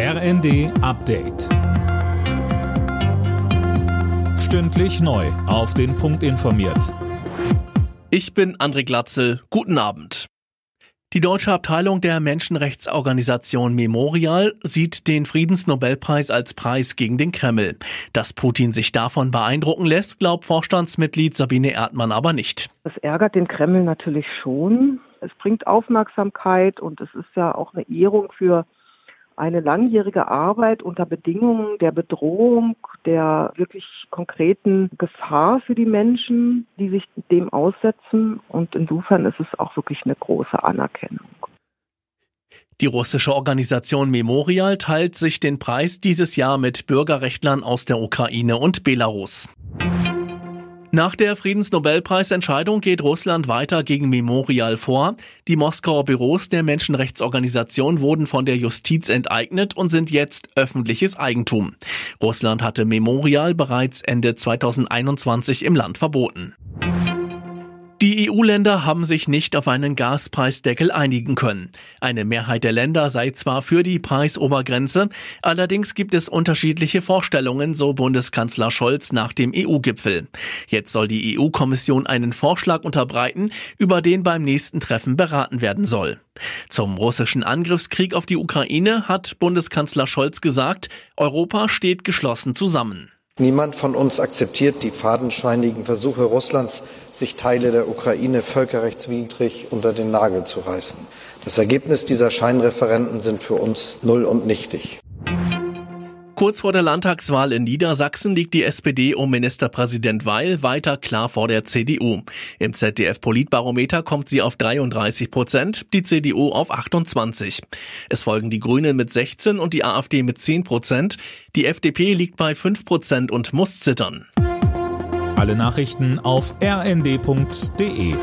RND Update. Stündlich neu. Auf den Punkt informiert. Ich bin André Glatzel. Guten Abend. Die deutsche Abteilung der Menschenrechtsorganisation Memorial sieht den Friedensnobelpreis als Preis gegen den Kreml. Dass Putin sich davon beeindrucken lässt, glaubt Vorstandsmitglied Sabine Erdmann aber nicht. Es ärgert den Kreml natürlich schon. Es bringt Aufmerksamkeit und es ist ja auch eine Ehrung für eine langjährige Arbeit unter Bedingungen der Bedrohung, der wirklich konkreten Gefahr für die Menschen, die sich dem aussetzen. Und insofern ist es auch wirklich eine große Anerkennung. Die russische Organisation Memorial teilt sich den Preis dieses Jahr mit Bürgerrechtlern aus der Ukraine und Belarus. Nach der Friedensnobelpreisentscheidung geht Russland weiter gegen Memorial vor. Die Moskauer Büros der Menschenrechtsorganisation wurden von der Justiz enteignet und sind jetzt öffentliches Eigentum. Russland hatte Memorial bereits Ende 2021 im Land verboten. Die EU-Länder haben sich nicht auf einen Gaspreisdeckel einigen können. Eine Mehrheit der Länder sei zwar für die Preisobergrenze, allerdings gibt es unterschiedliche Vorstellungen, so Bundeskanzler Scholz nach dem EU-Gipfel. Jetzt soll die EU-Kommission einen Vorschlag unterbreiten, über den beim nächsten Treffen beraten werden soll. Zum russischen Angriffskrieg auf die Ukraine hat Bundeskanzler Scholz gesagt, Europa steht geschlossen zusammen. Niemand von uns akzeptiert die fadenscheinigen Versuche Russlands, sich Teile der Ukraine völkerrechtswidrig unter den Nagel zu reißen. Das Ergebnis dieser Scheinreferenten sind für uns null und nichtig. Kurz vor der Landtagswahl in Niedersachsen liegt die SPD um Ministerpräsident Weil weiter klar vor der CDU. Im ZDF-Politbarometer kommt sie auf 33 Prozent, die CDU auf 28. Es folgen die Grünen mit 16 und die AfD mit 10 Prozent. Die FDP liegt bei 5 Prozent und muss zittern. Alle Nachrichten auf rnd.de